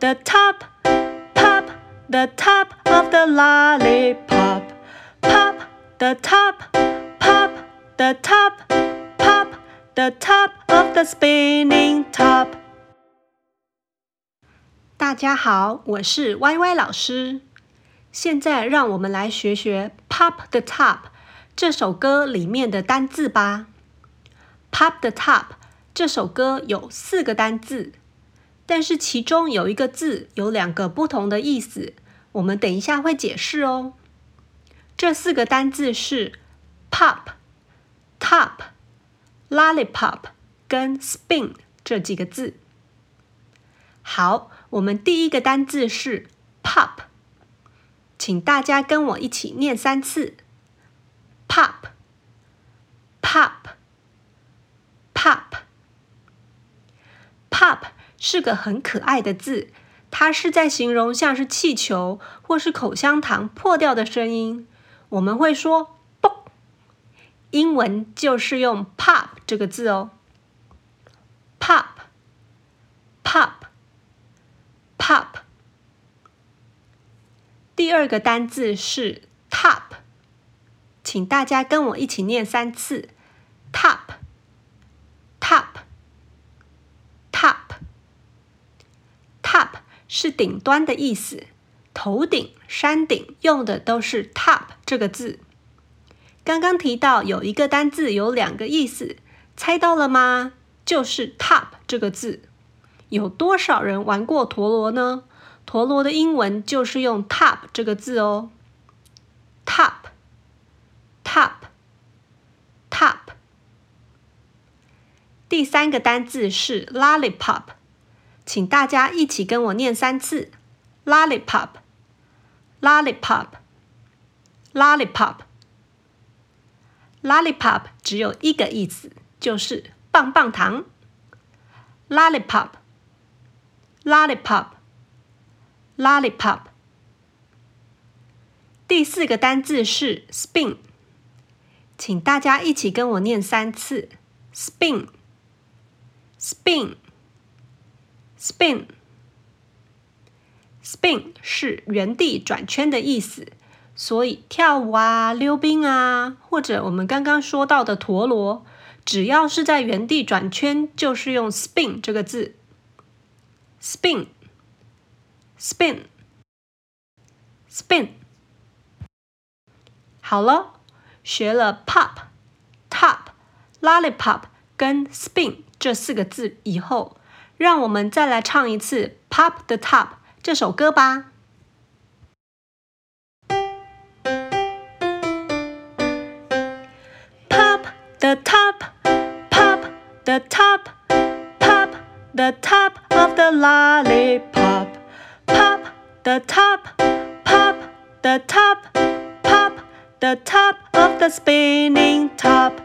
the top, pop the top of the lollipop, pop the top, pop the top, pop the top of the spinning top。大家好，我是 YY 老师。现在让我们来学学《Pop the Top》这首歌里面的单字吧。《Pop the Top》这首歌有四个单字。 但是其中有一个字有两个不同的意思，我们等一下会解释哦。这四个单字是 pop、top、lollipop 跟 spin 这几个字。好，我们第一个单字是 pop，请大家跟我一起念三次：pop、pop、pop。是个很可爱的字，它是在形容像是气球或是口香糖破掉的声音。我们会说“嘣”，英文就是用 “pop” 这个字哦。pop，pop，pop。第二个单字是 “top”，请大家跟我一起念三次：“top”。是顶端的意思，头顶、山顶用的都是 top 这个字。刚刚提到有一个单字有两个意思，猜到了吗？就是 top 这个字。有多少人玩过陀螺呢？陀螺的英文就是用 top 这个字哦。top，top，top。第三个单字是 lollipop。请大家一起跟我念三次，lollipop，lollipop，lollipop，lollipop，。只有一个意思，就是棒棒糖。lollipop，lollipop，lollipop。第四个单字是 spin，请大家一起跟我念三次：spin，spin。Spin，spin 是原地转圈的意思，所以跳舞啊、溜冰啊，或者我们刚刚说到的陀螺，只要是在原地转圈，就是用 spin 这个字。Spin，spin，spin。好了，学了 pop、top、lollipop 跟 spin 这四个字以后。让我们再来唱一次《Pop the Top》这首歌吧。Pop the top, pop the top, pop the top of the lollipop. Pop the top, pop the top, pop the top of the spinning top.